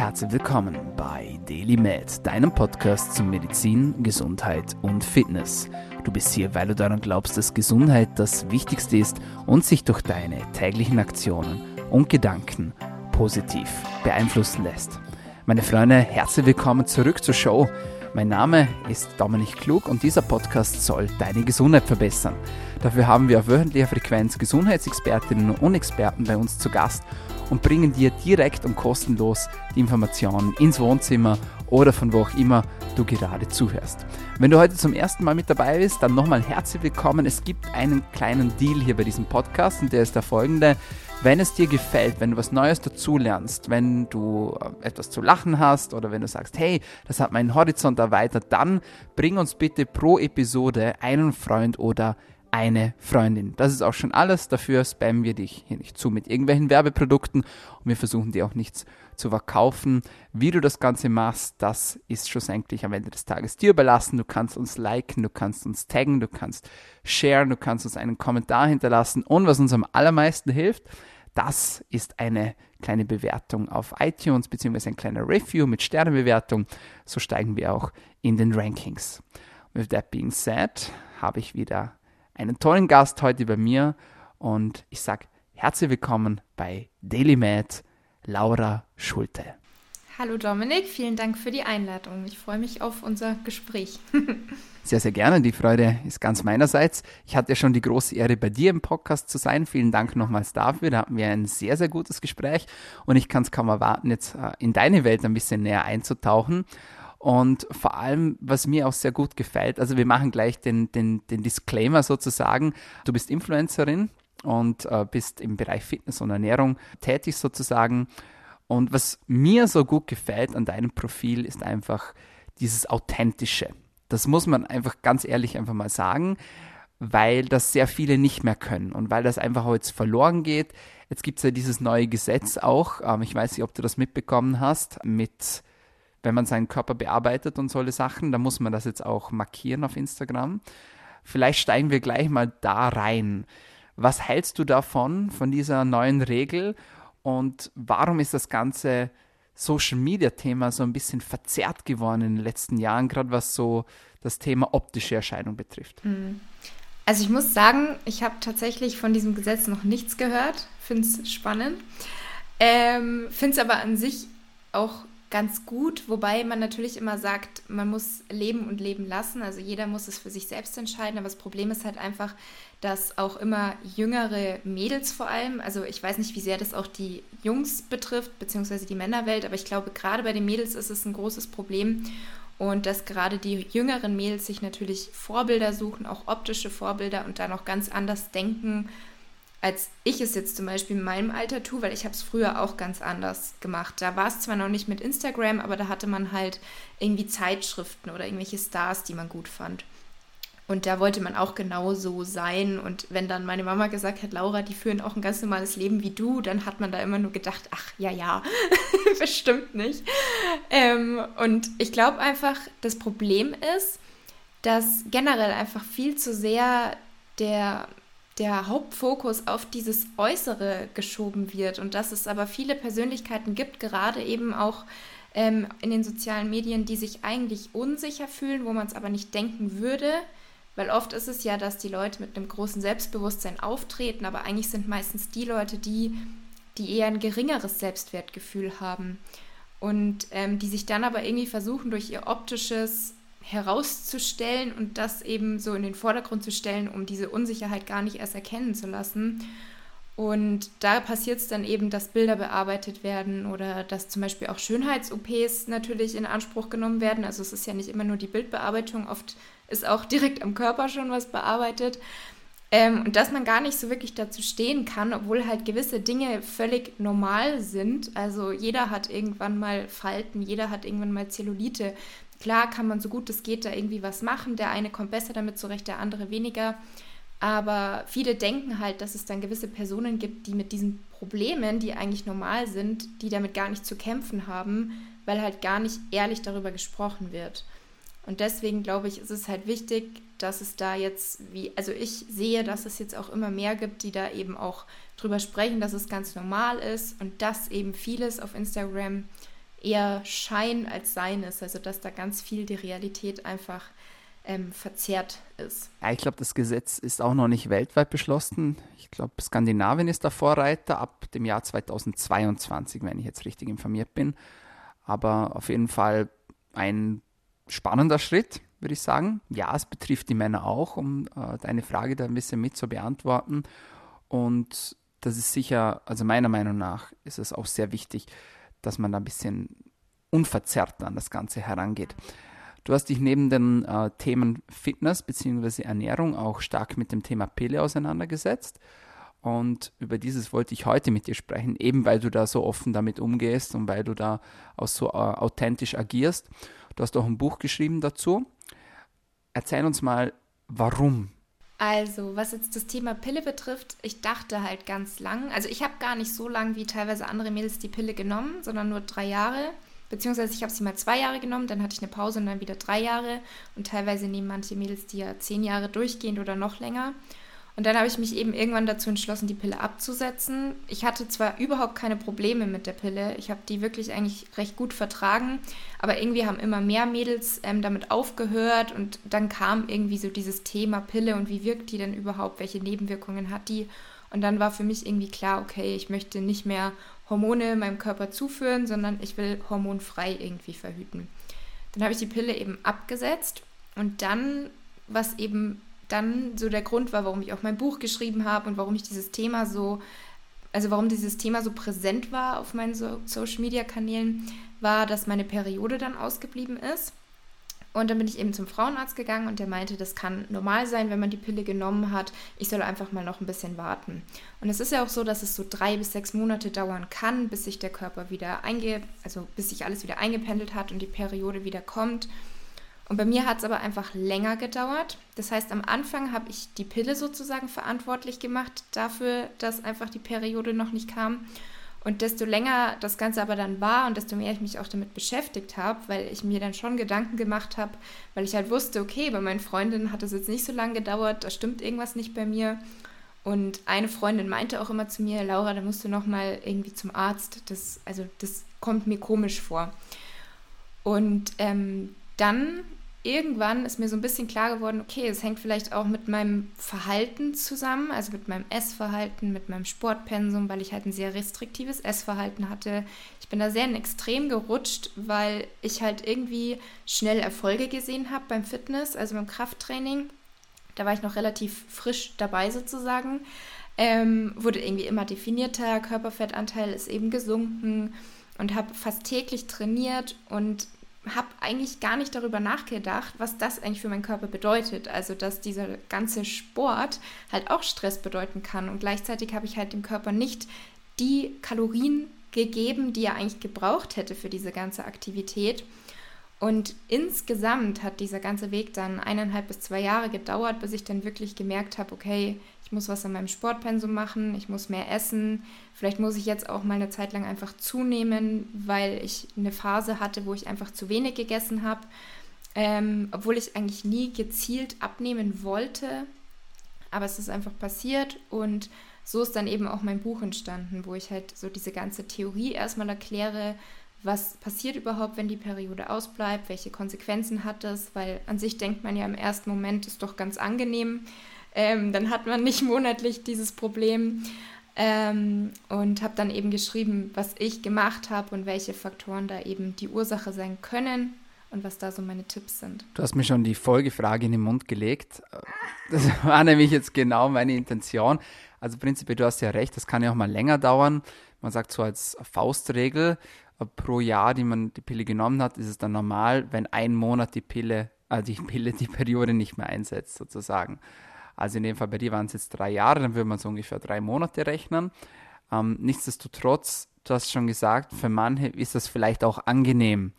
Herzlich willkommen bei Daily Med, deinem Podcast zu Medizin, Gesundheit und Fitness. Du bist hier, weil du daran glaubst, dass Gesundheit das Wichtigste ist und sich durch deine täglichen Aktionen und Gedanken positiv beeinflussen lässt. Meine Freunde, herzlich willkommen zurück zur Show. Mein Name ist Dominik Klug und dieser Podcast soll deine Gesundheit verbessern. Dafür haben wir auf wöchentlicher Frequenz Gesundheitsexpertinnen und Experten bei uns zu Gast und bringen dir direkt und kostenlos die Informationen ins Wohnzimmer oder von wo auch immer du gerade zuhörst. Wenn du heute zum ersten Mal mit dabei bist, dann nochmal herzlich willkommen. Es gibt einen kleinen Deal hier bei diesem Podcast und der ist der folgende. Wenn es dir gefällt, wenn du was Neues dazulernst, wenn du äh, etwas zu lachen hast oder wenn du sagst, hey, das hat meinen Horizont erweitert, dann bring uns bitte pro Episode einen Freund oder eine Freundin. Das ist auch schon alles. Dafür spammen wir dich hier nicht zu mit irgendwelchen Werbeprodukten und wir versuchen dir auch nichts zu verkaufen. Wie du das Ganze machst, das ist schlussendlich am Ende des Tages dir überlassen. Du kannst uns liken, du kannst uns taggen, du kannst sharen, du kannst uns einen Kommentar hinterlassen und was uns am allermeisten hilft, das ist eine kleine Bewertung auf iTunes beziehungsweise ein kleiner Review mit Sternebewertung. So steigen wir auch in den Rankings. With that being said, habe ich wieder einen tollen Gast heute bei mir und ich sage herzlich willkommen bei Daily Med, Laura Schulte. Hallo Dominik, vielen Dank für die Einladung. Ich freue mich auf unser Gespräch. Sehr, sehr gerne. Die Freude ist ganz meinerseits. Ich hatte ja schon die große Ehre, bei dir im Podcast zu sein. Vielen Dank nochmals dafür. Da hatten wir ein sehr, sehr gutes Gespräch und ich kann es kaum erwarten, jetzt äh, in deine Welt ein bisschen näher einzutauchen. Und vor allem, was mir auch sehr gut gefällt, also wir machen gleich den, den, den Disclaimer sozusagen. Du bist Influencerin und äh, bist im Bereich Fitness und Ernährung tätig sozusagen. Und was mir so gut gefällt an deinem Profil ist einfach dieses Authentische. Das muss man einfach ganz ehrlich einfach mal sagen, weil das sehr viele nicht mehr können und weil das einfach heute verloren geht. Jetzt gibt es ja dieses neue Gesetz auch, ähm, ich weiß nicht, ob du das mitbekommen hast, mit wenn man seinen Körper bearbeitet und solche Sachen, dann muss man das jetzt auch markieren auf Instagram. Vielleicht steigen wir gleich mal da rein. Was hältst du davon, von dieser neuen Regel und warum ist das ganze Social Media Thema so ein bisschen verzerrt geworden in den letzten Jahren, gerade was so das Thema optische Erscheinung betrifft. Hm. Also ich muss sagen, ich habe tatsächlich von diesem Gesetz noch nichts gehört, finde es spannend, ähm, finde es aber an sich auch ganz gut, wobei man natürlich immer sagt, man muss leben und leben lassen. Also jeder muss es für sich selbst entscheiden. Aber das Problem ist halt einfach, dass auch immer jüngere Mädels vor allem, also ich weiß nicht, wie sehr das auch die Jungs betrifft, beziehungsweise die Männerwelt, aber ich glaube, gerade bei den Mädels ist es ein großes Problem. Und dass gerade die jüngeren Mädels sich natürlich Vorbilder suchen, auch optische Vorbilder und da noch ganz anders denken als ich es jetzt zum Beispiel in meinem Alter tue, weil ich habe es früher auch ganz anders gemacht. Da war es zwar noch nicht mit Instagram, aber da hatte man halt irgendwie Zeitschriften oder irgendwelche Stars, die man gut fand. Und da wollte man auch genauso sein. Und wenn dann meine Mama gesagt hat, Laura, die führen auch ein ganz normales Leben wie du, dann hat man da immer nur gedacht, ach ja, ja, bestimmt nicht. Ähm, und ich glaube einfach, das Problem ist, dass generell einfach viel zu sehr der der Hauptfokus auf dieses Äußere geschoben wird und dass es aber viele Persönlichkeiten gibt, gerade eben auch ähm, in den sozialen Medien, die sich eigentlich unsicher fühlen, wo man es aber nicht denken würde. Weil oft ist es ja, dass die Leute mit einem großen Selbstbewusstsein auftreten, aber eigentlich sind meistens die Leute, die, die eher ein geringeres Selbstwertgefühl haben und ähm, die sich dann aber irgendwie versuchen, durch ihr optisches herauszustellen und das eben so in den Vordergrund zu stellen, um diese Unsicherheit gar nicht erst erkennen zu lassen. Und da passiert es dann eben, dass Bilder bearbeitet werden oder dass zum Beispiel auch Schönheits-OPs natürlich in Anspruch genommen werden. Also es ist ja nicht immer nur die Bildbearbeitung, oft ist auch direkt am Körper schon was bearbeitet. Ähm, und dass man gar nicht so wirklich dazu stehen kann, obwohl halt gewisse Dinge völlig normal sind. Also jeder hat irgendwann mal Falten, jeder hat irgendwann mal Zellulite. Klar kann man so gut es geht da irgendwie was machen. Der eine kommt besser damit zurecht, der andere weniger. Aber viele denken halt, dass es dann gewisse Personen gibt, die mit diesen Problemen, die eigentlich normal sind, die damit gar nicht zu kämpfen haben, weil halt gar nicht ehrlich darüber gesprochen wird. Und deswegen glaube ich, ist es halt wichtig, dass es da jetzt, wie, also ich sehe, dass es jetzt auch immer mehr gibt, die da eben auch drüber sprechen, dass es ganz normal ist und dass eben vieles auf Instagram eher Schein als Sein ist. Also dass da ganz viel die Realität einfach ähm, verzerrt ist. Ja, ich glaube, das Gesetz ist auch noch nicht weltweit beschlossen. Ich glaube, Skandinavien ist der Vorreiter ab dem Jahr 2022, wenn ich jetzt richtig informiert bin. Aber auf jeden Fall ein spannender Schritt, würde ich sagen. Ja, es betrifft die Männer auch, um äh, deine Frage da ein bisschen mit zu beantworten. Und das ist sicher, also meiner Meinung nach ist es auch sehr wichtig, dass man da ein bisschen unverzerrt an das Ganze herangeht. Du hast dich neben den äh, Themen Fitness bzw. Ernährung auch stark mit dem Thema Pille auseinandergesetzt. Und über dieses wollte ich heute mit dir sprechen, eben weil du da so offen damit umgehst und weil du da auch so äh, authentisch agierst. Du hast auch ein Buch geschrieben dazu. Erzähl uns mal, warum also, was jetzt das Thema Pille betrifft, ich dachte halt ganz lang, also ich habe gar nicht so lang wie teilweise andere Mädels die Pille genommen, sondern nur drei Jahre. Beziehungsweise ich habe sie mal zwei Jahre genommen, dann hatte ich eine Pause und dann wieder drei Jahre. Und teilweise nehmen manche Mädels die ja zehn Jahre durchgehend oder noch länger. Und dann habe ich mich eben irgendwann dazu entschlossen, die Pille abzusetzen. Ich hatte zwar überhaupt keine Probleme mit der Pille, ich habe die wirklich eigentlich recht gut vertragen, aber irgendwie haben immer mehr Mädels ähm, damit aufgehört und dann kam irgendwie so dieses Thema Pille und wie wirkt die denn überhaupt, welche Nebenwirkungen hat die. Und dann war für mich irgendwie klar, okay, ich möchte nicht mehr Hormone meinem Körper zuführen, sondern ich will hormonfrei irgendwie verhüten. Dann habe ich die Pille eben abgesetzt und dann, was eben dann so der Grund war, warum ich auch mein Buch geschrieben habe und warum ich dieses Thema so, also warum dieses Thema so präsent war auf meinen so Social Media Kanälen, war, dass meine Periode dann ausgeblieben ist. Und dann bin ich eben zum Frauenarzt gegangen und der meinte, das kann normal sein, wenn man die Pille genommen hat. Ich soll einfach mal noch ein bisschen warten. Und es ist ja auch so, dass es so drei bis sechs Monate dauern kann, bis sich der Körper wieder einge, also bis sich alles wieder eingependelt hat und die Periode wieder kommt. Und bei mir hat es aber einfach länger gedauert. Das heißt, am Anfang habe ich die Pille sozusagen verantwortlich gemacht dafür, dass einfach die Periode noch nicht kam. Und desto länger das Ganze aber dann war und desto mehr ich mich auch damit beschäftigt habe, weil ich mir dann schon Gedanken gemacht habe, weil ich halt wusste, okay, bei meinen Freundinnen hat es jetzt nicht so lange gedauert, da stimmt irgendwas nicht bei mir. Und eine Freundin meinte auch immer zu mir, Laura, da musst du noch mal irgendwie zum Arzt. Das, also das kommt mir komisch vor. Und ähm, dann irgendwann ist mir so ein bisschen klar geworden, okay, es hängt vielleicht auch mit meinem Verhalten zusammen, also mit meinem Essverhalten, mit meinem Sportpensum, weil ich halt ein sehr restriktives Essverhalten hatte. Ich bin da sehr in Extrem gerutscht, weil ich halt irgendwie schnell Erfolge gesehen habe beim Fitness, also beim Krafttraining. Da war ich noch relativ frisch dabei sozusagen. Ähm, wurde irgendwie immer definierter, Körperfettanteil ist eben gesunken und habe fast täglich trainiert und habe eigentlich gar nicht darüber nachgedacht, was das eigentlich für meinen Körper bedeutet. Also, dass dieser ganze Sport halt auch Stress bedeuten kann. Und gleichzeitig habe ich halt dem Körper nicht die Kalorien gegeben, die er eigentlich gebraucht hätte für diese ganze Aktivität. Und insgesamt hat dieser ganze Weg dann eineinhalb bis zwei Jahre gedauert, bis ich dann wirklich gemerkt habe, okay, ich muss was an meinem Sportpensum machen, ich muss mehr essen, vielleicht muss ich jetzt auch mal eine Zeit lang einfach zunehmen, weil ich eine Phase hatte, wo ich einfach zu wenig gegessen habe, ähm, obwohl ich eigentlich nie gezielt abnehmen wollte, aber es ist einfach passiert und so ist dann eben auch mein Buch entstanden, wo ich halt so diese ganze Theorie erstmal erkläre, was passiert überhaupt, wenn die Periode ausbleibt, welche Konsequenzen hat das, weil an sich denkt man ja im ersten Moment, ist doch ganz angenehm, ähm, dann hat man nicht monatlich dieses Problem. Ähm, und habe dann eben geschrieben, was ich gemacht habe und welche Faktoren da eben die Ursache sein können und was da so meine Tipps sind. Du hast mir schon die Folgefrage in den Mund gelegt. Das war nämlich jetzt genau meine Intention. Also prinzipiell, du hast ja recht, das kann ja auch mal länger dauern. Man sagt so als Faustregel, pro Jahr, die man die Pille genommen hat, ist es dann normal, wenn ein Monat die Pille, also die Pille, die Periode nicht mehr einsetzt, sozusagen. Also in dem Fall bei dir waren es jetzt drei Jahre, dann würde man so ungefähr drei Monate rechnen. Ähm, nichtsdestotrotz, du hast schon gesagt, für manche ist das vielleicht auch angenehm.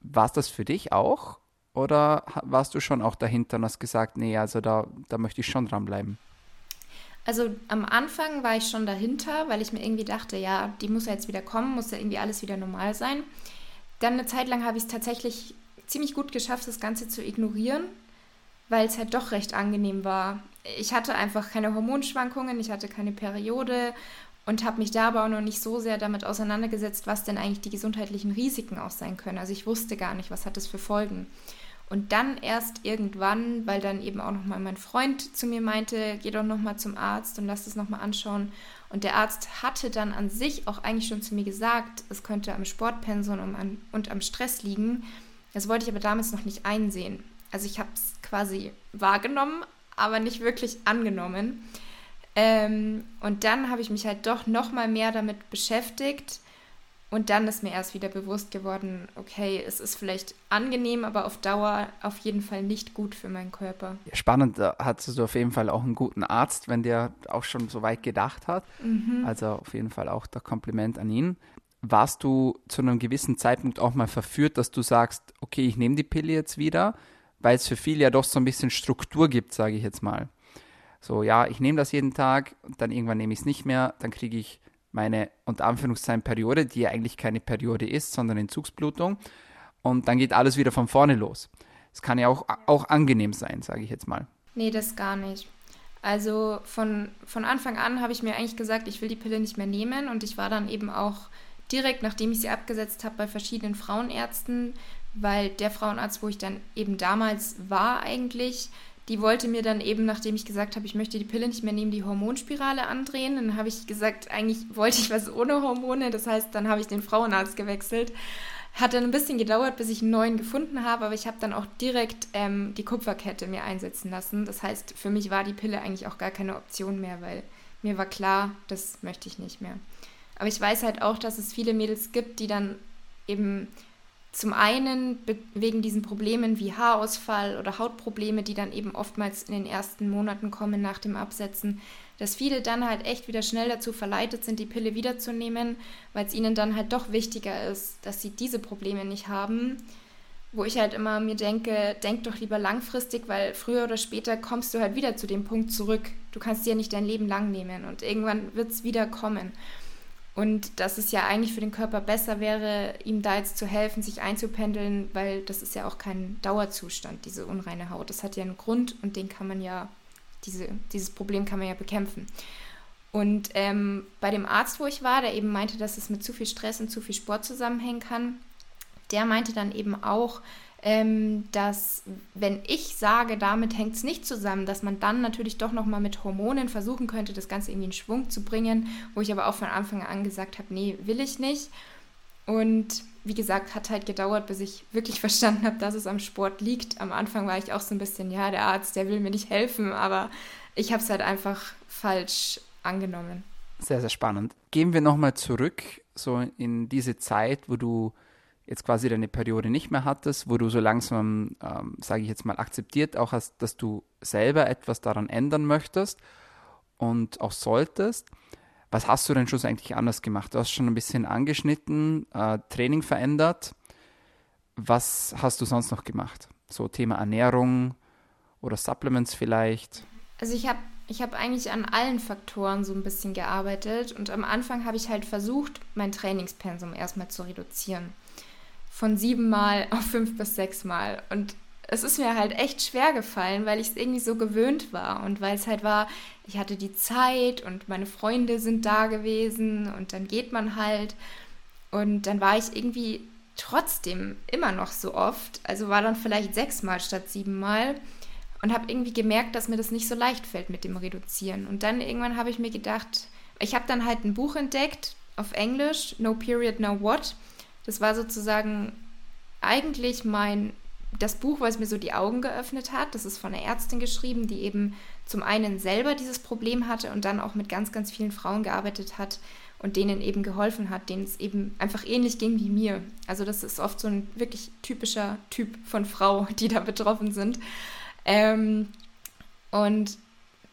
War es das für dich auch? Oder warst du schon auch dahinter und hast gesagt, nee, also da, da möchte ich schon dranbleiben? Also am Anfang war ich schon dahinter, weil ich mir irgendwie dachte, ja, die muss ja jetzt wieder kommen, muss ja irgendwie alles wieder normal sein. Dann eine Zeit lang habe ich es tatsächlich ziemlich gut geschafft, das Ganze zu ignorieren weil es halt doch recht angenehm war. Ich hatte einfach keine Hormonschwankungen, ich hatte keine Periode und habe mich da aber auch noch nicht so sehr damit auseinandergesetzt, was denn eigentlich die gesundheitlichen Risiken auch sein können. Also ich wusste gar nicht, was hat das für Folgen. Und dann erst irgendwann, weil dann eben auch nochmal mein Freund zu mir meinte, geh doch nochmal zum Arzt und lass das nochmal anschauen. Und der Arzt hatte dann an sich auch eigentlich schon zu mir gesagt, es könnte am Sportpensum und am Stress liegen. Das wollte ich aber damals noch nicht einsehen. Also ich habe es quasi wahrgenommen, aber nicht wirklich angenommen. Ähm, und dann habe ich mich halt doch noch mal mehr damit beschäftigt. Und dann ist mir erst wieder bewusst geworden, okay, es ist vielleicht angenehm, aber auf Dauer auf jeden Fall nicht gut für meinen Körper. Spannend, da hattest du auf jeden Fall auch einen guten Arzt, wenn der auch schon so weit gedacht hat. Mhm. Also auf jeden Fall auch der Kompliment an ihn. Warst du zu einem gewissen Zeitpunkt auch mal verführt, dass du sagst, okay, ich nehme die Pille jetzt wieder, weil es für viele ja doch so ein bisschen Struktur gibt, sage ich jetzt mal. So, ja, ich nehme das jeden Tag dann irgendwann nehme ich es nicht mehr, dann kriege ich meine unter Anführungszeichen Periode, die ja eigentlich keine Periode ist, sondern Entzugsblutung. Und dann geht alles wieder von vorne los. Es kann ja auch, auch angenehm sein, sage ich jetzt mal. Nee, das gar nicht. Also von, von Anfang an habe ich mir eigentlich gesagt, ich will die Pille nicht mehr nehmen. Und ich war dann eben auch direkt, nachdem ich sie abgesetzt habe, bei verschiedenen Frauenärzten, weil der Frauenarzt, wo ich dann eben damals war eigentlich, die wollte mir dann eben, nachdem ich gesagt habe, ich möchte die Pille nicht mehr nehmen, die Hormonspirale andrehen. Dann habe ich gesagt, eigentlich wollte ich was ohne Hormone. Das heißt, dann habe ich den Frauenarzt gewechselt. Hat dann ein bisschen gedauert, bis ich einen neuen gefunden habe, aber ich habe dann auch direkt ähm, die Kupferkette mir einsetzen lassen. Das heißt, für mich war die Pille eigentlich auch gar keine Option mehr, weil mir war klar, das möchte ich nicht mehr. Aber ich weiß halt auch, dass es viele Mädels gibt, die dann eben zum einen wegen diesen Problemen wie Haarausfall oder Hautprobleme, die dann eben oftmals in den ersten Monaten kommen nach dem Absetzen, dass viele dann halt echt wieder schnell dazu verleitet sind, die Pille wiederzunehmen, weil es ihnen dann halt doch wichtiger ist, dass sie diese Probleme nicht haben. Wo ich halt immer mir denke, denk doch lieber langfristig, weil früher oder später kommst du halt wieder zu dem Punkt zurück. Du kannst dir ja nicht dein Leben lang nehmen und irgendwann wird es wieder kommen. Und dass es ja eigentlich für den Körper besser wäre, ihm da jetzt zu helfen, sich einzupendeln, weil das ist ja auch kein Dauerzustand, diese unreine Haut. Das hat ja einen Grund und den kann man ja, diese, dieses Problem kann man ja bekämpfen. Und ähm, bei dem Arzt, wo ich war, der eben meinte, dass es mit zu viel Stress und zu viel Sport zusammenhängen kann, der meinte dann eben auch, ähm, dass wenn ich sage, damit hängt es nicht zusammen, dass man dann natürlich doch nochmal mit Hormonen versuchen könnte, das Ganze irgendwie in Schwung zu bringen, wo ich aber auch von Anfang an gesagt habe, nee, will ich nicht. Und wie gesagt, hat halt gedauert, bis ich wirklich verstanden habe, dass es am Sport liegt. Am Anfang war ich auch so ein bisschen, ja, der Arzt, der will mir nicht helfen, aber ich habe es halt einfach falsch angenommen. Sehr, sehr spannend. Gehen wir nochmal zurück, so in diese Zeit, wo du jetzt quasi deine Periode nicht mehr hattest, wo du so langsam, ähm, sage ich jetzt mal, akzeptiert auch hast, dass du selber etwas daran ändern möchtest und auch solltest. Was hast du denn schon eigentlich anders gemacht? Du hast schon ein bisschen angeschnitten, äh, Training verändert. Was hast du sonst noch gemacht? So Thema Ernährung oder Supplements vielleicht? Also ich habe ich habe eigentlich an allen Faktoren so ein bisschen gearbeitet und am Anfang habe ich halt versucht, mein Trainingspensum erstmal zu reduzieren von siebenmal auf fünf bis sechs Mal. Und es ist mir halt echt schwer gefallen, weil ich es irgendwie so gewöhnt war und weil es halt war, ich hatte die Zeit und meine Freunde sind da gewesen und dann geht man halt. Und dann war ich irgendwie trotzdem immer noch so oft, also war dann vielleicht sechsmal statt siebenmal und habe irgendwie gemerkt, dass mir das nicht so leicht fällt mit dem Reduzieren. Und dann irgendwann habe ich mir gedacht, ich habe dann halt ein Buch entdeckt auf Englisch, No Period, No What. Das war sozusagen eigentlich mein das Buch, was mir so die Augen geöffnet hat. Das ist von einer Ärztin geschrieben, die eben zum einen selber dieses Problem hatte und dann auch mit ganz, ganz vielen Frauen gearbeitet hat und denen eben geholfen hat, denen es eben einfach ähnlich ging wie mir. Also das ist oft so ein wirklich typischer Typ von Frau, die da betroffen sind. Ähm, und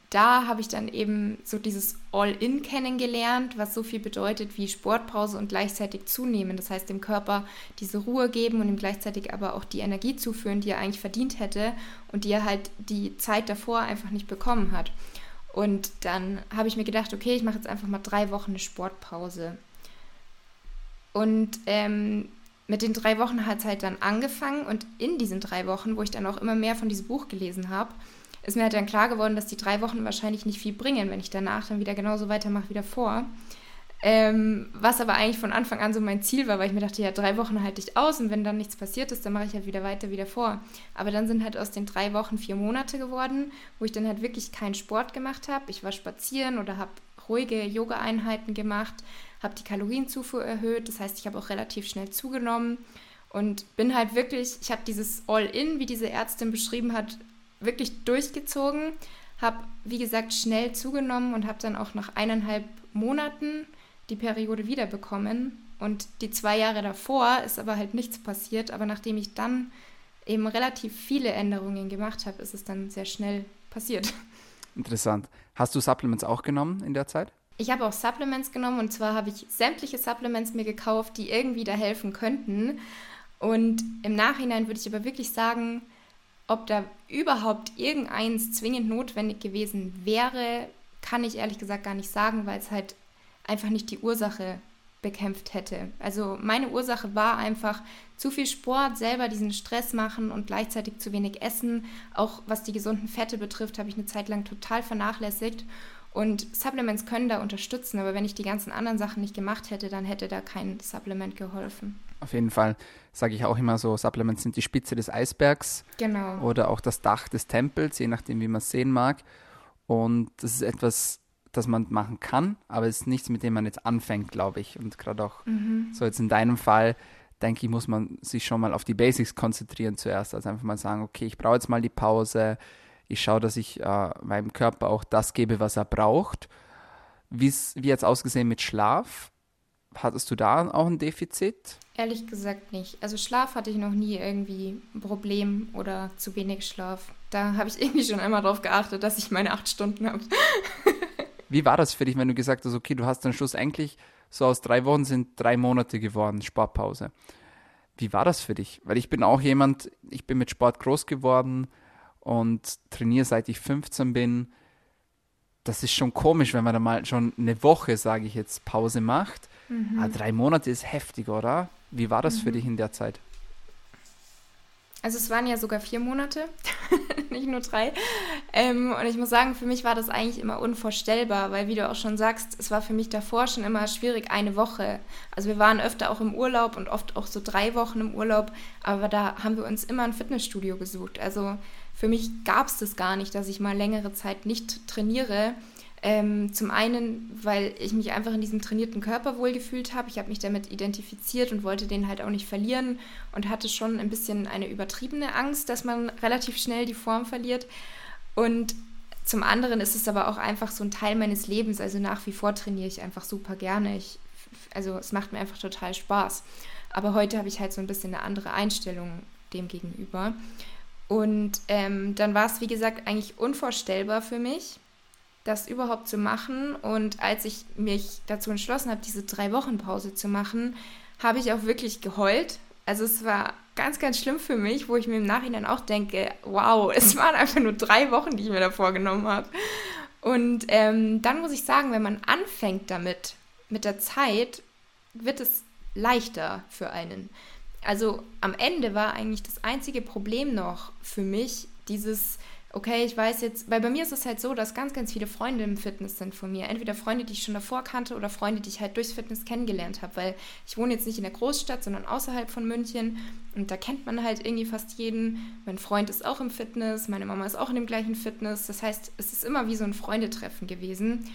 da habe ich dann eben so dieses All-In kennengelernt, was so viel bedeutet wie Sportpause und gleichzeitig zunehmen. Das heißt, dem Körper diese Ruhe geben und ihm gleichzeitig aber auch die Energie zuführen, die er eigentlich verdient hätte und die er halt die Zeit davor einfach nicht bekommen hat. Und dann habe ich mir gedacht, okay, ich mache jetzt einfach mal drei Wochen eine Sportpause. Und ähm, mit den drei Wochen hat es halt dann angefangen und in diesen drei Wochen, wo ich dann auch immer mehr von diesem Buch gelesen habe, ist mir halt dann klar geworden, dass die drei Wochen wahrscheinlich nicht viel bringen, wenn ich danach dann wieder genauso weitermache wie davor. Ähm, was aber eigentlich von Anfang an so mein Ziel war, weil ich mir dachte, ja, drei Wochen halte ich aus und wenn dann nichts passiert ist, dann mache ich halt wieder weiter wieder vor. Aber dann sind halt aus den drei Wochen vier Monate geworden, wo ich dann halt wirklich keinen Sport gemacht habe. Ich war spazieren oder habe ruhige Yoga-Einheiten gemacht, habe die Kalorienzufuhr erhöht. Das heißt, ich habe auch relativ schnell zugenommen und bin halt wirklich, ich habe dieses All-In, wie diese Ärztin beschrieben hat, wirklich durchgezogen. Habe, wie gesagt, schnell zugenommen und habe dann auch nach eineinhalb Monaten die Periode wiederbekommen. Und die zwei Jahre davor ist aber halt nichts passiert. Aber nachdem ich dann eben relativ viele Änderungen gemacht habe, ist es dann sehr schnell passiert. Interessant. Hast du Supplements auch genommen in der Zeit? Ich habe auch Supplements genommen und zwar habe ich sämtliche Supplements mir gekauft, die irgendwie da helfen könnten. Und im Nachhinein würde ich aber wirklich sagen, ob da überhaupt irgendeins zwingend notwendig gewesen wäre, kann ich ehrlich gesagt gar nicht sagen, weil es halt einfach nicht die Ursache bekämpft hätte. Also meine Ursache war einfach zu viel Sport, selber diesen Stress machen und gleichzeitig zu wenig essen. Auch was die gesunden Fette betrifft, habe ich eine Zeit lang total vernachlässigt. Und Supplements können da unterstützen, aber wenn ich die ganzen anderen Sachen nicht gemacht hätte, dann hätte da kein Supplement geholfen. Auf jeden Fall sage ich auch immer so, Supplements sind die Spitze des Eisbergs. Genau. Oder auch das Dach des Tempels, je nachdem, wie man es sehen mag. Und das ist etwas, das man machen kann, aber es ist nichts, mit dem man jetzt anfängt, glaube ich. Und gerade auch mhm. so jetzt in deinem Fall, denke ich, muss man sich schon mal auf die Basics konzentrieren zuerst. Also einfach mal sagen, okay, ich brauche jetzt mal die Pause. Ich schaue, dass ich äh, meinem Körper auch das gebe, was er braucht. Wie's, wie jetzt ausgesehen mit Schlaf? Hattest du da auch ein Defizit? Ehrlich gesagt nicht. Also Schlaf hatte ich noch nie irgendwie ein Problem oder zu wenig Schlaf. Da habe ich irgendwie schon einmal darauf geachtet, dass ich meine acht Stunden habe. Wie war das für dich, wenn du gesagt hast, okay, du hast dann schlussendlich so aus drei Wochen sind drei Monate geworden, Sportpause. Wie war das für dich? Weil ich bin auch jemand, ich bin mit Sport groß geworden und trainiere seit ich 15 bin. Das ist schon komisch, wenn man da mal schon eine Woche, sage ich jetzt, Pause macht. Mhm. Aber drei Monate ist heftig, oder? Wie war das mhm. für dich in der Zeit? Also es waren ja sogar vier Monate, nicht nur drei. Ähm, und ich muss sagen, für mich war das eigentlich immer unvorstellbar, weil wie du auch schon sagst, es war für mich davor schon immer schwierig, eine Woche. Also wir waren öfter auch im Urlaub und oft auch so drei Wochen im Urlaub, aber da haben wir uns immer ein Fitnessstudio gesucht. Also für mich gab es das gar nicht, dass ich mal längere Zeit nicht trainiere. Ähm, zum einen, weil ich mich einfach in diesem trainierten Körper wohlgefühlt habe. Ich habe mich damit identifiziert und wollte den halt auch nicht verlieren und hatte schon ein bisschen eine übertriebene Angst, dass man relativ schnell die Form verliert. Und zum anderen ist es aber auch einfach so ein Teil meines Lebens. Also nach wie vor trainiere ich einfach super gerne. Ich, also es macht mir einfach total Spaß. Aber heute habe ich halt so ein bisschen eine andere Einstellung dem gegenüber. Und ähm, dann war es, wie gesagt, eigentlich unvorstellbar für mich, das überhaupt zu machen. Und als ich mich dazu entschlossen habe, diese drei Wochen Pause zu machen, habe ich auch wirklich geheult. Also es war ganz, ganz schlimm für mich, wo ich mir im Nachhinein auch denke, wow, es waren einfach nur drei Wochen, die ich mir da vorgenommen habe. Und ähm, dann muss ich sagen, wenn man anfängt damit, mit der Zeit, wird es leichter für einen. Also am Ende war eigentlich das einzige Problem noch für mich dieses okay, ich weiß jetzt, weil bei mir ist es halt so, dass ganz, ganz viele Freunde im Fitness sind von mir. Entweder Freunde, die ich schon davor kannte oder Freunde, die ich halt durchs Fitness kennengelernt habe, weil ich wohne jetzt nicht in der Großstadt, sondern außerhalb von München und da kennt man halt irgendwie fast jeden. Mein Freund ist auch im Fitness, meine Mama ist auch in dem gleichen Fitness. Das heißt, es ist immer wie so ein Freundetreffen gewesen.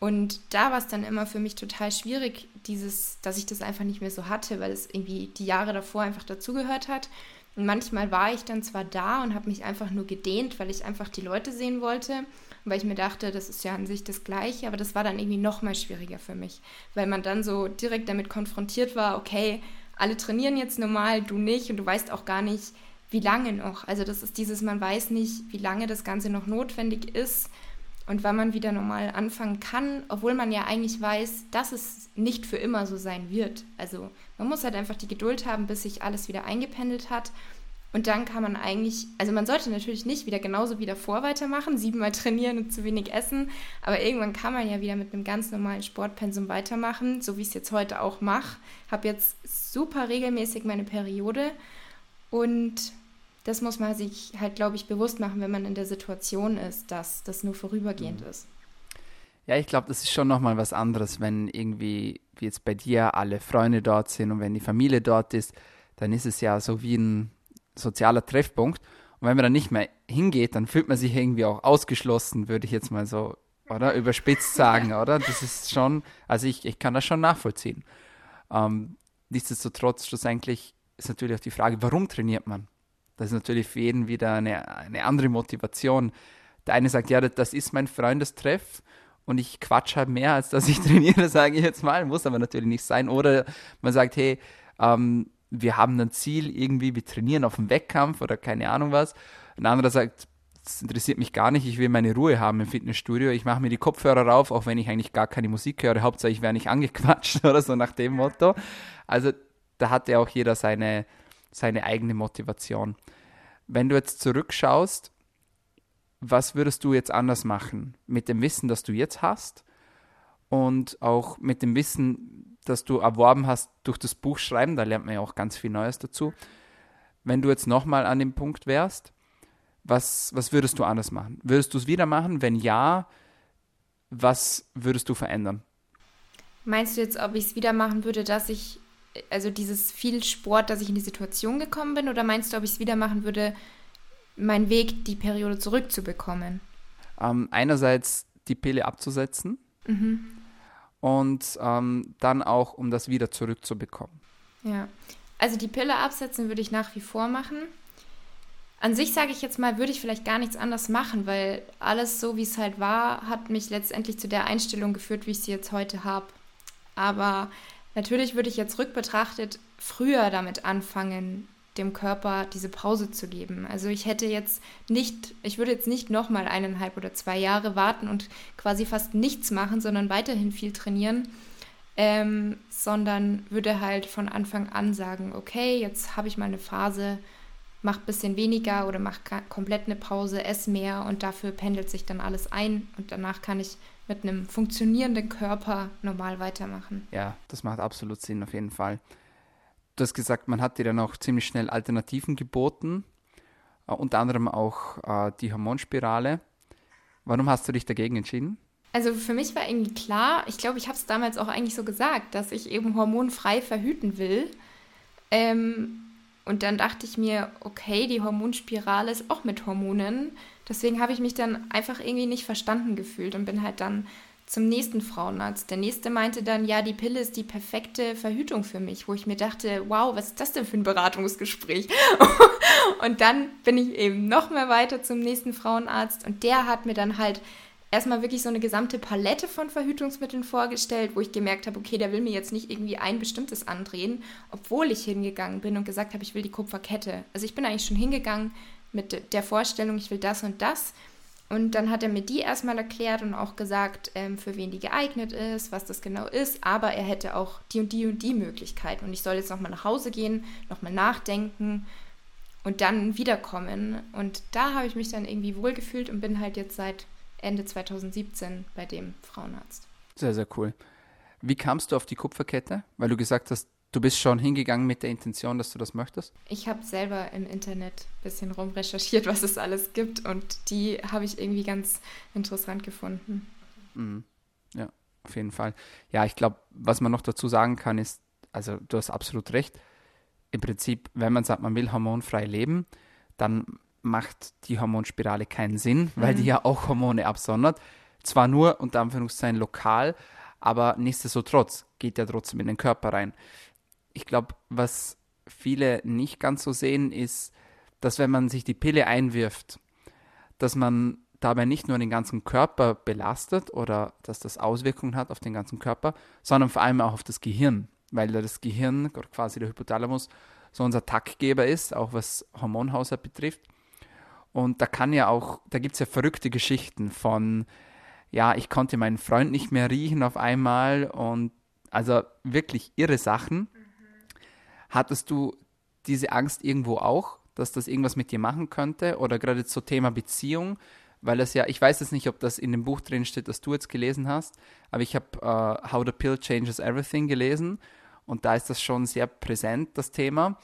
Und da war es dann immer für mich total schwierig, dieses, dass ich das einfach nicht mehr so hatte, weil es irgendwie die Jahre davor einfach dazugehört hat. Und manchmal war ich dann zwar da und habe mich einfach nur gedehnt, weil ich einfach die Leute sehen wollte, weil ich mir dachte, das ist ja an sich das Gleiche, aber das war dann irgendwie noch mal schwieriger für mich, weil man dann so direkt damit konfrontiert war, okay, alle trainieren jetzt normal, du nicht und du weißt auch gar nicht, wie lange noch. Also das ist dieses, man weiß nicht, wie lange das Ganze noch notwendig ist und wann man wieder normal anfangen kann, obwohl man ja eigentlich weiß, dass es nicht für immer so sein wird. Also man muss halt einfach die Geduld haben, bis sich alles wieder eingependelt hat. Und dann kann man eigentlich, also man sollte natürlich nicht wieder genauso wie davor weitermachen, siebenmal trainieren und zu wenig essen, aber irgendwann kann man ja wieder mit einem ganz normalen Sportpensum weitermachen, so wie ich es jetzt heute auch mache. Habe jetzt super regelmäßig meine Periode und das muss man sich halt, glaube ich, bewusst machen, wenn man in der Situation ist, dass das nur vorübergehend mhm. ist. Ja, ich glaube, das ist schon nochmal was anderes, wenn irgendwie, wie jetzt bei dir, alle Freunde dort sind und wenn die Familie dort ist, dann ist es ja so wie ein sozialer Treffpunkt. Und wenn man dann nicht mehr hingeht, dann fühlt man sich irgendwie auch ausgeschlossen, würde ich jetzt mal so, oder? Überspitzt sagen, oder? Das ist schon, also ich, ich kann das schon nachvollziehen. Ähm, nichtsdestotrotz, schlussendlich ist natürlich auch die Frage, warum trainiert man? Das ist natürlich für jeden wieder eine, eine andere Motivation. Der eine sagt, ja, das ist mein Freundestreff und ich quatsch halt mehr, als dass ich trainiere, sage ich jetzt mal. Muss aber natürlich nicht sein. Oder man sagt, hey, ähm, wir haben ein Ziel, irgendwie, wir trainieren auf dem Wettkampf oder keine Ahnung was. Ein anderer sagt, das interessiert mich gar nicht, ich will meine Ruhe haben im Fitnessstudio. Ich mache mir die Kopfhörer rauf, auch wenn ich eigentlich gar keine Musik höre. Hauptsache, ich werde nicht angequatscht oder so nach dem Motto. Also da hat ja auch jeder seine, seine eigene Motivation. Wenn du jetzt zurückschaust, was würdest du jetzt anders machen mit dem Wissen, das du jetzt hast und auch mit dem Wissen, das du erworben hast durch das Buch schreiben, da lernt man ja auch ganz viel Neues dazu. Wenn du jetzt nochmal an dem Punkt wärst, was, was würdest du anders machen? Würdest du es wieder machen? Wenn ja, was würdest du verändern? Meinst du jetzt, ob ich es wieder machen würde, dass ich, also dieses viel Sport, dass ich in die Situation gekommen bin, oder meinst du, ob ich es wieder machen würde, meinen Weg, die Periode zurückzubekommen? Ähm, einerseits die Pille abzusetzen mhm. und ähm, dann auch, um das wieder zurückzubekommen. Ja, also die Pille absetzen würde ich nach wie vor machen. An sich sage ich jetzt mal, würde ich vielleicht gar nichts anders machen, weil alles so, wie es halt war, hat mich letztendlich zu der Einstellung geführt, wie ich sie jetzt heute habe. Aber natürlich würde ich jetzt rückbetrachtet früher damit anfangen, dem Körper diese Pause zu geben. Also ich hätte jetzt nicht, ich würde jetzt nicht nochmal eineinhalb oder zwei Jahre warten und quasi fast nichts machen, sondern weiterhin viel trainieren, ähm, sondern würde halt von Anfang an sagen, okay, jetzt habe ich mal eine Phase, mach ein bisschen weniger oder mach komplett eine Pause, ess mehr und dafür pendelt sich dann alles ein und danach kann ich mit einem funktionierenden Körper normal weitermachen. Ja, das macht absolut Sinn auf jeden Fall du hast gesagt, man hat dir dann auch ziemlich schnell Alternativen geboten, äh, unter anderem auch äh, die Hormonspirale. Warum hast du dich dagegen entschieden? Also für mich war irgendwie klar, ich glaube, ich habe es damals auch eigentlich so gesagt, dass ich eben hormonfrei verhüten will. Ähm, und dann dachte ich mir, okay, die Hormonspirale ist auch mit Hormonen. Deswegen habe ich mich dann einfach irgendwie nicht verstanden gefühlt und bin halt dann zum nächsten Frauenarzt. Der nächste meinte dann, ja, die Pille ist die perfekte Verhütung für mich, wo ich mir dachte, wow, was ist das denn für ein Beratungsgespräch? und dann bin ich eben noch mehr weiter zum nächsten Frauenarzt und der hat mir dann halt erstmal wirklich so eine gesamte Palette von Verhütungsmitteln vorgestellt, wo ich gemerkt habe, okay, der will mir jetzt nicht irgendwie ein bestimmtes andrehen, obwohl ich hingegangen bin und gesagt habe, ich will die Kupferkette. Also ich bin eigentlich schon hingegangen mit der Vorstellung, ich will das und das. Und dann hat er mir die erstmal erklärt und auch gesagt, ähm, für wen die geeignet ist, was das genau ist. Aber er hätte auch die und die und die Möglichkeiten. Und ich soll jetzt nochmal nach Hause gehen, nochmal nachdenken und dann wiederkommen. Und da habe ich mich dann irgendwie wohlgefühlt und bin halt jetzt seit Ende 2017 bei dem Frauenarzt. Sehr, sehr cool. Wie kamst du auf die Kupferkette? Weil du gesagt hast, Du bist schon hingegangen mit der Intention, dass du das möchtest? Ich habe selber im Internet ein bisschen rumrecherchiert, was es alles gibt und die habe ich irgendwie ganz interessant gefunden. Mhm. Ja, auf jeden Fall. Ja, ich glaube, was man noch dazu sagen kann, ist, also du hast absolut recht. Im Prinzip, wenn man sagt, man will hormonfrei leben, dann macht die Hormonspirale keinen Sinn, weil mhm. die ja auch Hormone absondert. Zwar nur unter Anführungszeichen lokal, aber nichtsdestotrotz geht ja trotzdem in den Körper rein ich glaube, was viele nicht ganz so sehen, ist, dass wenn man sich die Pille einwirft, dass man dabei nicht nur den ganzen Körper belastet oder dass das Auswirkungen hat auf den ganzen Körper, sondern vor allem auch auf das Gehirn, weil das Gehirn, quasi der Hypothalamus, so unser Taktgeber ist, auch was Hormonhaushalt betrifft. Und da kann ja auch, da gibt es ja verrückte Geschichten von, ja, ich konnte meinen Freund nicht mehr riechen auf einmal und also wirklich irre Sachen. Hattest du diese Angst irgendwo auch, dass das irgendwas mit dir machen könnte? Oder gerade zum Thema Beziehung? Weil das ja, ich weiß jetzt nicht, ob das in dem Buch drin steht, das du jetzt gelesen hast, aber ich habe uh, How the Pill Changes Everything gelesen und da ist das schon sehr präsent, das Thema.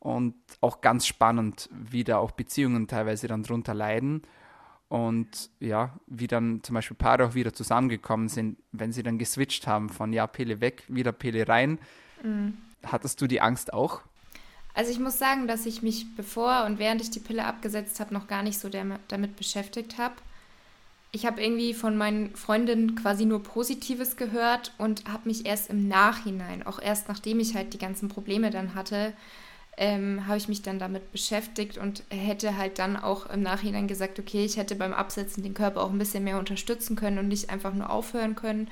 Und auch ganz spannend, wie da auch Beziehungen teilweise dann drunter leiden. Und ja, wie dann zum Beispiel Paare auch wieder zusammengekommen sind, wenn sie dann geswitcht haben von ja, Pille weg, wieder Pille rein. Mhm. Hattest du die Angst auch? Also ich muss sagen, dass ich mich bevor und während ich die Pille abgesetzt habe, noch gar nicht so damit beschäftigt habe. Ich habe irgendwie von meinen Freundinnen quasi nur Positives gehört und habe mich erst im Nachhinein, auch erst nachdem ich halt die ganzen Probleme dann hatte, ähm, habe ich mich dann damit beschäftigt und hätte halt dann auch im Nachhinein gesagt, okay, ich hätte beim Absetzen den Körper auch ein bisschen mehr unterstützen können und nicht einfach nur aufhören können.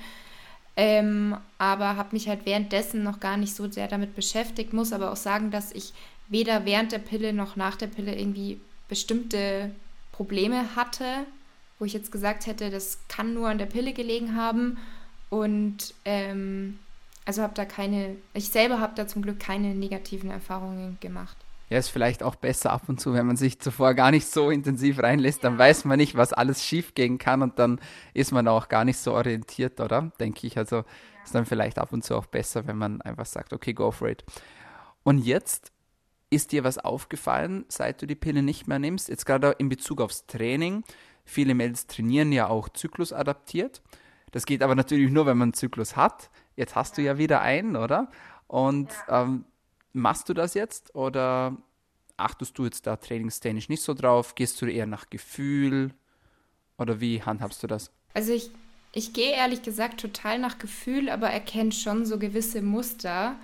Ähm, aber habe mich halt währenddessen noch gar nicht so sehr damit beschäftigt, muss aber auch sagen, dass ich weder während der Pille noch nach der Pille irgendwie bestimmte Probleme hatte, wo ich jetzt gesagt hätte, das kann nur an der Pille gelegen haben. Und ähm, also habe da keine, ich selber habe da zum Glück keine negativen Erfahrungen gemacht. Ja, ist vielleicht auch besser ab und zu, wenn man sich zuvor gar nicht so intensiv reinlässt, dann weiß man nicht, was alles schief gehen kann und dann ist man auch gar nicht so orientiert, oder? Denke ich. Also ist dann vielleicht ab und zu auch besser, wenn man einfach sagt, okay, go for it. Und jetzt ist dir was aufgefallen, seit du die Pille nicht mehr nimmst? Jetzt gerade in Bezug aufs Training. Viele Mädels trainieren ja auch zyklusadaptiert. Das geht aber natürlich nur, wenn man einen Zyklus hat. Jetzt hast du ja wieder einen, oder? Und ähm, Machst du das jetzt oder achtest du jetzt da trainingstechnisch nicht so drauf? Gehst du eher nach Gefühl oder wie handhabst du das? Also ich, ich gehe ehrlich gesagt total nach Gefühl, aber erkenne schon so gewisse Muster,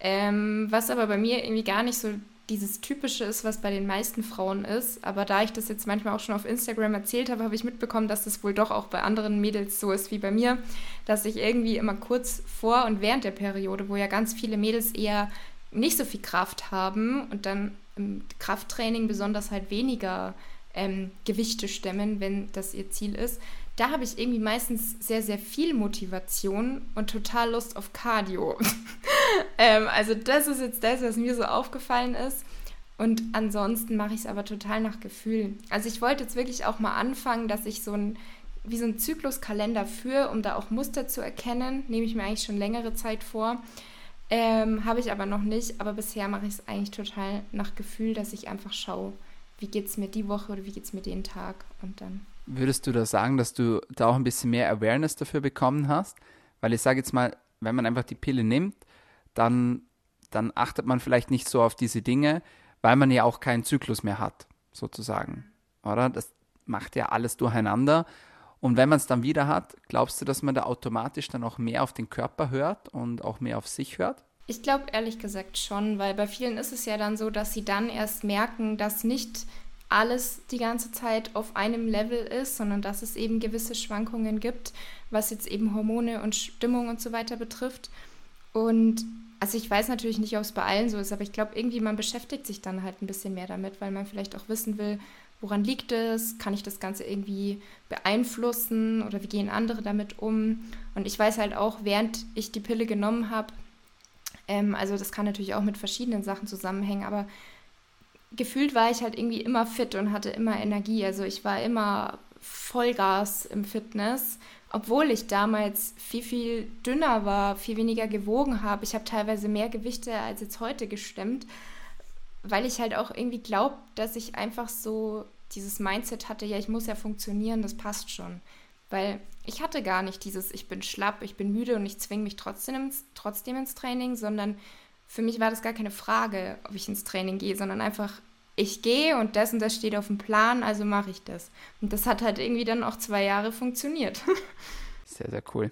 ähm, was aber bei mir irgendwie gar nicht so dieses Typische ist, was bei den meisten Frauen ist. Aber da ich das jetzt manchmal auch schon auf Instagram erzählt habe, habe ich mitbekommen, dass das wohl doch auch bei anderen Mädels so ist wie bei mir, dass ich irgendwie immer kurz vor und während der Periode, wo ja ganz viele Mädels eher nicht so viel Kraft haben und dann im Krafttraining besonders halt weniger ähm, Gewichte stemmen, wenn das ihr Ziel ist, da habe ich irgendwie meistens sehr, sehr viel Motivation und total Lust auf Cardio. ähm, also das ist jetzt das, was mir so aufgefallen ist. Und ansonsten mache ich es aber total nach Gefühl. Also ich wollte jetzt wirklich auch mal anfangen, dass ich so ein, wie so ein Zykluskalender führe, um da auch Muster zu erkennen. Nehme ich mir eigentlich schon längere Zeit vor. Ähm, Habe ich aber noch nicht, aber bisher mache ich es eigentlich total nach Gefühl, dass ich einfach schaue, wie geht es mir die Woche oder wie geht es mir den Tag und dann. Würdest du da sagen, dass du da auch ein bisschen mehr Awareness dafür bekommen hast? Weil ich sage jetzt mal, wenn man einfach die Pille nimmt, dann, dann achtet man vielleicht nicht so auf diese Dinge, weil man ja auch keinen Zyklus mehr hat, sozusagen. Oder? Das macht ja alles durcheinander. Und wenn man es dann wieder hat, glaubst du, dass man da automatisch dann auch mehr auf den Körper hört und auch mehr auf sich hört? Ich glaube ehrlich gesagt schon, weil bei vielen ist es ja dann so, dass sie dann erst merken, dass nicht alles die ganze Zeit auf einem Level ist, sondern dass es eben gewisse Schwankungen gibt, was jetzt eben Hormone und Stimmung und so weiter betrifft. Und also ich weiß natürlich nicht, ob es bei allen so ist, aber ich glaube irgendwie man beschäftigt sich dann halt ein bisschen mehr damit, weil man vielleicht auch wissen will, Woran liegt es? Kann ich das Ganze irgendwie beeinflussen oder wie gehen andere damit um? Und ich weiß halt auch, während ich die Pille genommen habe, ähm, also das kann natürlich auch mit verschiedenen Sachen zusammenhängen, aber gefühlt war ich halt irgendwie immer fit und hatte immer Energie. Also ich war immer Vollgas im Fitness, obwohl ich damals viel, viel dünner war, viel weniger gewogen habe. Ich habe teilweise mehr Gewichte als jetzt heute gestemmt weil ich halt auch irgendwie glaube, dass ich einfach so dieses Mindset hatte, ja, ich muss ja funktionieren, das passt schon. Weil ich hatte gar nicht dieses, ich bin schlapp, ich bin müde und ich zwinge mich trotzdem ins, trotzdem ins Training, sondern für mich war das gar keine Frage, ob ich ins Training gehe, sondern einfach, ich gehe und das und das steht auf dem Plan, also mache ich das. Und das hat halt irgendwie dann auch zwei Jahre funktioniert. sehr, sehr cool.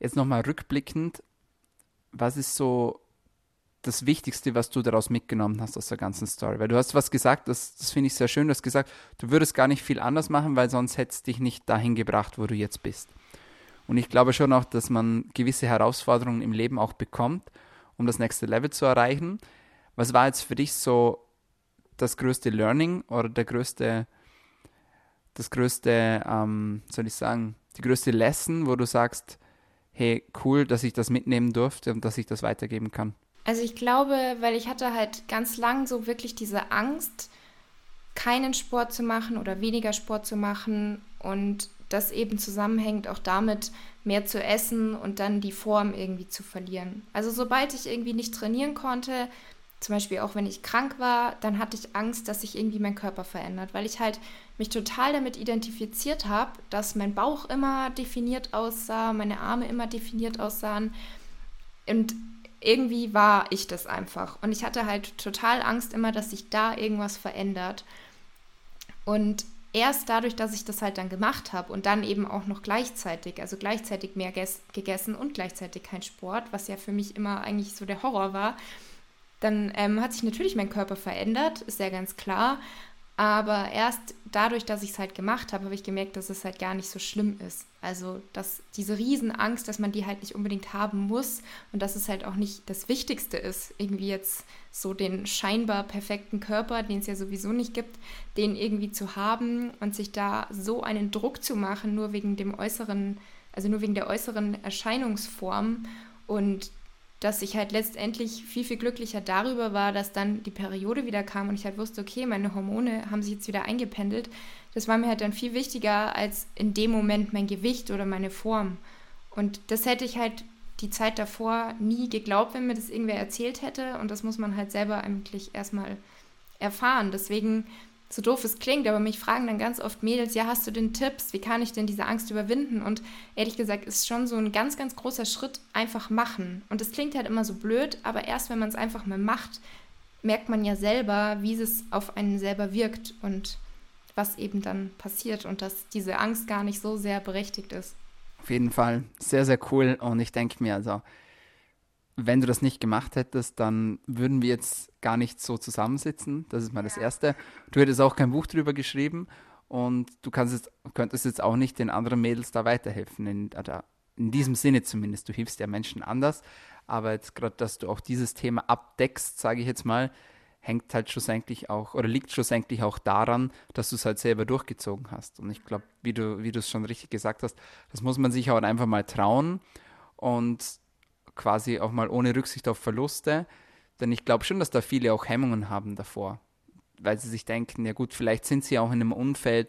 Jetzt nochmal rückblickend, was ist so das Wichtigste, was du daraus mitgenommen hast aus der ganzen Story? Weil du hast was gesagt, das, das finde ich sehr schön. Du hast gesagt, du würdest gar nicht viel anders machen, weil sonst hättest dich nicht dahin gebracht, wo du jetzt bist. Und ich glaube schon auch, dass man gewisse Herausforderungen im Leben auch bekommt, um das nächste Level zu erreichen. Was war jetzt für dich so das größte Learning oder der größte, das größte, ähm, soll ich sagen, die größte Lesson, wo du sagst, hey, cool, dass ich das mitnehmen durfte und dass ich das weitergeben kann? Also ich glaube, weil ich hatte halt ganz lang so wirklich diese Angst, keinen Sport zu machen oder weniger Sport zu machen und das eben zusammenhängt auch damit, mehr zu essen und dann die Form irgendwie zu verlieren. Also sobald ich irgendwie nicht trainieren konnte, zum Beispiel auch wenn ich krank war, dann hatte ich Angst, dass sich irgendwie mein Körper verändert, weil ich halt mich total damit identifiziert habe, dass mein Bauch immer definiert aussah, meine Arme immer definiert aussahen. Und irgendwie war ich das einfach. Und ich hatte halt total Angst immer, dass sich da irgendwas verändert. Und erst dadurch, dass ich das halt dann gemacht habe und dann eben auch noch gleichzeitig, also gleichzeitig mehr gegessen und gleichzeitig kein Sport, was ja für mich immer eigentlich so der Horror war, dann ähm, hat sich natürlich mein Körper verändert, ist ja ganz klar. Aber erst dadurch, dass ich es halt gemacht habe, habe ich gemerkt, dass es halt gar nicht so schlimm ist. Also, dass diese Riesenangst, dass man die halt nicht unbedingt haben muss und dass es halt auch nicht das Wichtigste ist, irgendwie jetzt so den scheinbar perfekten Körper, den es ja sowieso nicht gibt, den irgendwie zu haben und sich da so einen Druck zu machen, nur wegen dem äußeren, also nur wegen der äußeren Erscheinungsform und dass ich halt letztendlich viel, viel glücklicher darüber war, dass dann die Periode wieder kam und ich halt wusste, okay, meine Hormone haben sich jetzt wieder eingependelt. Das war mir halt dann viel wichtiger als in dem Moment mein Gewicht oder meine Form. Und das hätte ich halt die Zeit davor nie geglaubt, wenn mir das irgendwer erzählt hätte. Und das muss man halt selber eigentlich erstmal erfahren. Deswegen so doof es klingt, aber mich fragen dann ganz oft Mädels, ja, hast du denn Tipps? Wie kann ich denn diese Angst überwinden? Und ehrlich gesagt, ist schon so ein ganz, ganz großer Schritt, einfach machen. Und das klingt halt immer so blöd, aber erst wenn man es einfach mal macht, merkt man ja selber, wie es auf einen selber wirkt und was eben dann passiert und dass diese Angst gar nicht so sehr berechtigt ist. Auf jeden Fall sehr, sehr cool. Und ich denke mir, also wenn du das nicht gemacht hättest, dann würden wir jetzt gar nicht so zusammensitzen. Das ist mal das Erste. Du hättest auch kein Buch drüber geschrieben und du kannst jetzt, könntest jetzt auch nicht den anderen Mädels da weiterhelfen. In, in diesem Sinne zumindest. Du hilfst ja Menschen anders. Aber jetzt gerade, dass du auch dieses Thema abdeckst, sage ich jetzt mal, hängt halt schlussendlich auch oder liegt schlussendlich auch daran, dass du es halt selber durchgezogen hast. Und ich glaube, wie du, wie du es schon richtig gesagt hast, das muss man sich auch einfach mal trauen. Und quasi auch mal ohne Rücksicht auf Verluste. Denn ich glaube schon, dass da viele auch Hemmungen haben davor, weil sie sich denken, ja gut, vielleicht sind sie auch in einem Umfeld,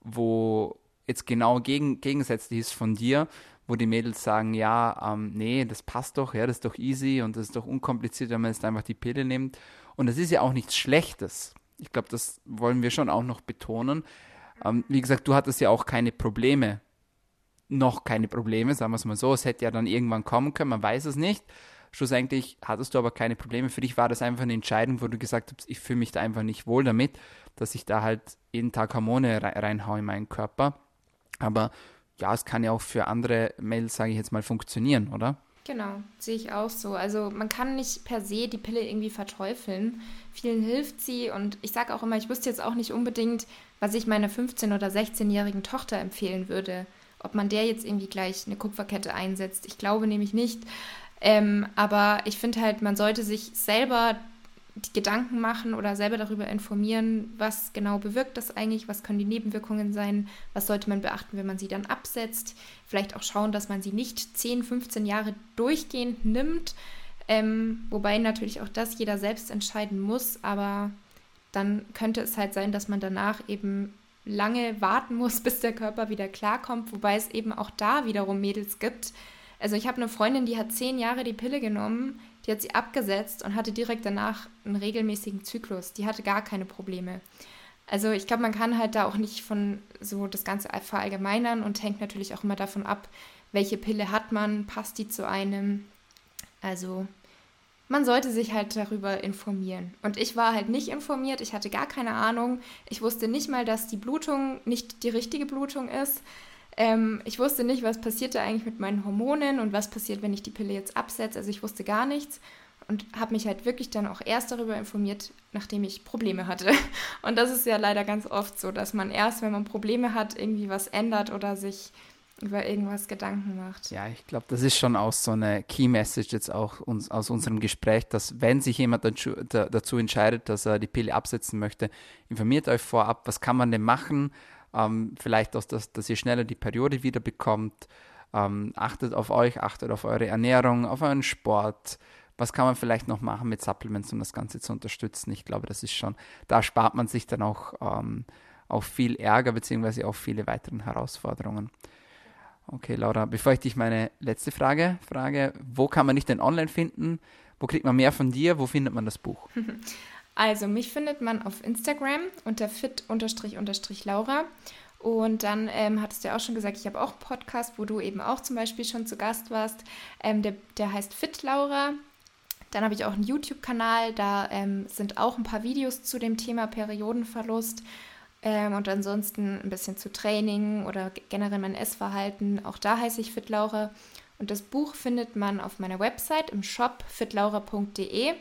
wo jetzt genau gegen, gegensätzlich ist von dir, wo die Mädels sagen, ja, ähm, nee, das passt doch, ja, das ist doch easy und das ist doch unkompliziert, wenn man jetzt einfach die Pille nimmt. Und das ist ja auch nichts Schlechtes. Ich glaube, das wollen wir schon auch noch betonen. Ähm, wie gesagt, du hattest ja auch keine Probleme noch keine Probleme, sagen wir es mal so. Es hätte ja dann irgendwann kommen können, man weiß es nicht. Schlussendlich hattest du aber keine Probleme. Für dich war das einfach eine Entscheidung, wo du gesagt hast, ich fühle mich da einfach nicht wohl damit, dass ich da halt jeden Tag Hormone reinhaue in meinen Körper. Aber ja, es kann ja auch für andere Mails, sage ich jetzt mal, funktionieren, oder? Genau, sehe ich auch so. Also man kann nicht per se die Pille irgendwie verteufeln. Vielen hilft sie und ich sage auch immer, ich wüsste jetzt auch nicht unbedingt, was ich meiner 15- oder 16-jährigen Tochter empfehlen würde ob man der jetzt irgendwie gleich eine Kupferkette einsetzt. Ich glaube nämlich nicht. Ähm, aber ich finde halt, man sollte sich selber die Gedanken machen oder selber darüber informieren, was genau bewirkt das eigentlich, was können die Nebenwirkungen sein, was sollte man beachten, wenn man sie dann absetzt. Vielleicht auch schauen, dass man sie nicht 10, 15 Jahre durchgehend nimmt. Ähm, wobei natürlich auch das jeder selbst entscheiden muss, aber dann könnte es halt sein, dass man danach eben lange warten muss, bis der Körper wieder klarkommt, wobei es eben auch da wiederum Mädels gibt. Also ich habe eine Freundin, die hat zehn Jahre die Pille genommen, die hat sie abgesetzt und hatte direkt danach einen regelmäßigen Zyklus. Die hatte gar keine Probleme. Also ich glaube, man kann halt da auch nicht von so das Ganze verallgemeinern und hängt natürlich auch immer davon ab, welche Pille hat man, passt die zu einem. Also man sollte sich halt darüber informieren. Und ich war halt nicht informiert, ich hatte gar keine Ahnung. Ich wusste nicht mal, dass die Blutung nicht die richtige Blutung ist. Ähm, ich wusste nicht, was passiert da eigentlich mit meinen Hormonen und was passiert, wenn ich die Pille jetzt absetze. Also ich wusste gar nichts und habe mich halt wirklich dann auch erst darüber informiert, nachdem ich Probleme hatte. Und das ist ja leider ganz oft so, dass man erst, wenn man Probleme hat, irgendwie was ändert oder sich über irgendwas Gedanken macht. Ja, ich glaube, das ist schon auch so eine Key Message jetzt auch uns, aus unserem Gespräch, dass wenn sich jemand dazu, entscheidet, dass er die Pille absetzen möchte, informiert euch vorab, was kann man denn machen, ähm, vielleicht auch, dass, dass ihr schneller die Periode wieder bekommt, ähm, achtet auf euch, achtet auf eure Ernährung, auf euren Sport, was kann man vielleicht noch machen mit Supplements, um das Ganze zu unterstützen. Ich glaube, das ist schon, da spart man sich dann auch, ähm, auch viel Ärger beziehungsweise auch viele weiteren Herausforderungen. Okay, Laura, bevor ich dich meine letzte Frage frage, wo kann man dich denn online finden? Wo kriegt man mehr von dir? Wo findet man das Buch? Also, mich findet man auf Instagram unter fit-laura. Und dann ähm, hattest du ja auch schon gesagt, ich habe auch einen Podcast, wo du eben auch zum Beispiel schon zu Gast warst. Ähm, der, der heißt Fit Laura. Dann habe ich auch einen YouTube-Kanal, da ähm, sind auch ein paar Videos zu dem Thema Periodenverlust. Ähm, und ansonsten ein bisschen zu Training oder generell mein Essverhalten. Auch da heiße ich Fit Laura. Und das Buch findet man auf meiner Website im Shop fitlaura.de.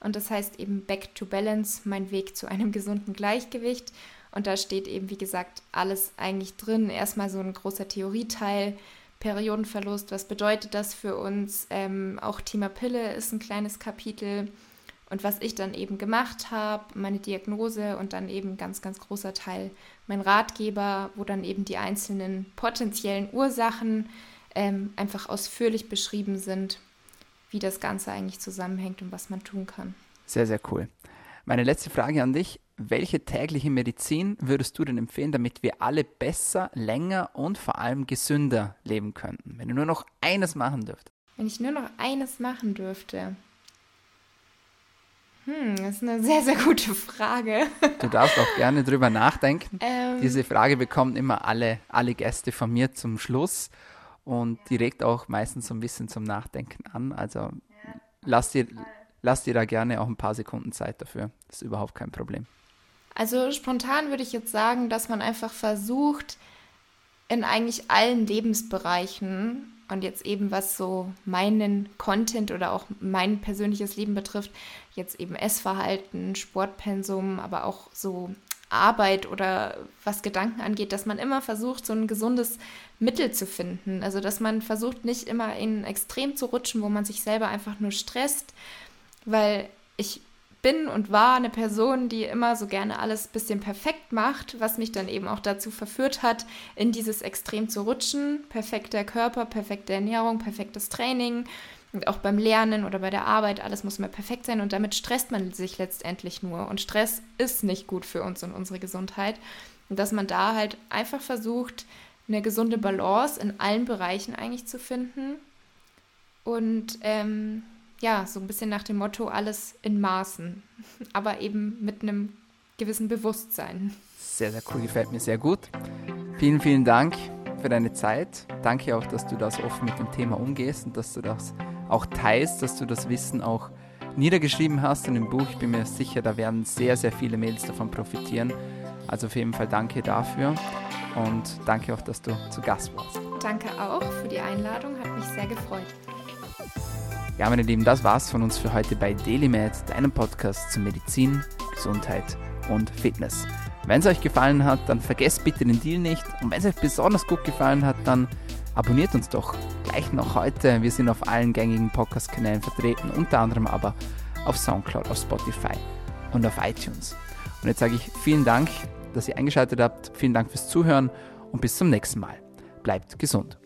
Und das heißt eben Back to Balance, mein Weg zu einem gesunden Gleichgewicht. Und da steht eben, wie gesagt, alles eigentlich drin. Erstmal so ein großer Theorieteil, Periodenverlust, was bedeutet das für uns? Ähm, auch Thema Pille ist ein kleines Kapitel. Und was ich dann eben gemacht habe, meine Diagnose und dann eben ganz, ganz großer Teil mein Ratgeber, wo dann eben die einzelnen potenziellen Ursachen ähm, einfach ausführlich beschrieben sind wie das Ganze eigentlich zusammenhängt und was man tun kann. Sehr, sehr cool. Meine letzte Frage an dich. Welche tägliche Medizin würdest du denn empfehlen, damit wir alle besser, länger und vor allem gesünder leben könnten? Wenn du nur noch eines machen dürftest. Wenn ich nur noch eines machen dürfte. Hm, das ist eine sehr, sehr gute Frage. Du darfst auch gerne drüber nachdenken. Ähm, Diese Frage bekommen immer alle, alle Gäste von mir zum Schluss und die regt auch meistens so ein bisschen zum Nachdenken an. Also lass dir, lass dir da gerne auch ein paar Sekunden Zeit dafür. Das ist überhaupt kein Problem. Also spontan würde ich jetzt sagen, dass man einfach versucht, in eigentlich allen Lebensbereichen und jetzt eben was so meinen Content oder auch mein persönliches Leben betrifft, jetzt eben Essverhalten, Sportpensum, aber auch so Arbeit oder was Gedanken angeht, dass man immer versucht, so ein gesundes Mittel zu finden. Also dass man versucht, nicht immer in Extrem zu rutschen, wo man sich selber einfach nur stresst, weil ich bin und war eine Person, die immer so gerne alles ein bisschen perfekt macht, was mich dann eben auch dazu verführt hat, in dieses Extrem zu rutschen. Perfekter Körper, perfekte Ernährung, perfektes Training und auch beim Lernen oder bei der Arbeit, alles muss immer perfekt sein und damit stresst man sich letztendlich nur. Und Stress ist nicht gut für uns und unsere Gesundheit. Und dass man da halt einfach versucht, eine gesunde Balance in allen Bereichen eigentlich zu finden. Und ähm, ja, so ein bisschen nach dem Motto, alles in Maßen, aber eben mit einem gewissen Bewusstsein. Sehr, sehr cool, gefällt mir sehr gut. Vielen, vielen Dank für deine Zeit. Danke auch, dass du das offen mit dem Thema umgehst und dass du das auch teilst, dass du das Wissen auch niedergeschrieben hast in dem Buch. Ich bin mir sicher, da werden sehr, sehr viele Mails davon profitieren. Also auf jeden Fall danke dafür und danke auch, dass du zu Gast warst. Danke auch für die Einladung, hat mich sehr gefreut. Ja, meine Lieben, das war's von uns für heute bei DailyMed, deinem Podcast zu Medizin, Gesundheit und Fitness. Wenn es euch gefallen hat, dann vergesst bitte den Deal nicht. Und wenn es euch besonders gut gefallen hat, dann abonniert uns doch gleich noch heute. Wir sind auf allen gängigen Podcast-Kanälen vertreten, unter anderem aber auf Soundcloud, auf Spotify und auf iTunes. Und jetzt sage ich vielen Dank, dass ihr eingeschaltet habt. Vielen Dank fürs Zuhören und bis zum nächsten Mal. Bleibt gesund.